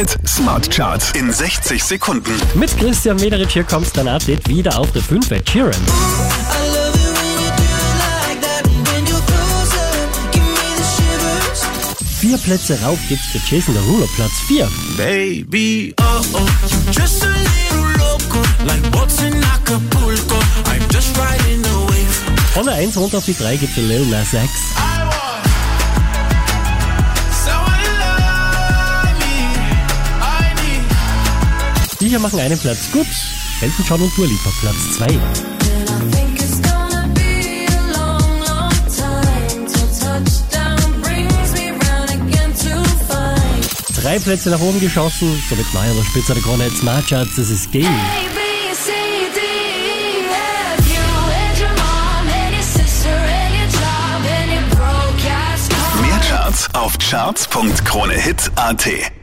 Hit Smart Charts in 60 Sekunden. Mit Christian Mederich hier kommt dein Update wieder auf der 5 Ed Sheeran. Vier Plätze rauf gibt's für Jason Derulo Platz 4. Baby, oh oh, just a little loco, like boats in Acapulco. I'm just riding the wave. Von der 1 runter auf die 3 gibt für Lil Nas X. Die hier machen einen Platz gut. Elton und Dua Lipa Platz 2. Drei Plätze nach oben geschossen, somit an der Spitze der Krone Smart Charts, das ist Game. Mehr Charts auf charts.kronehit.at.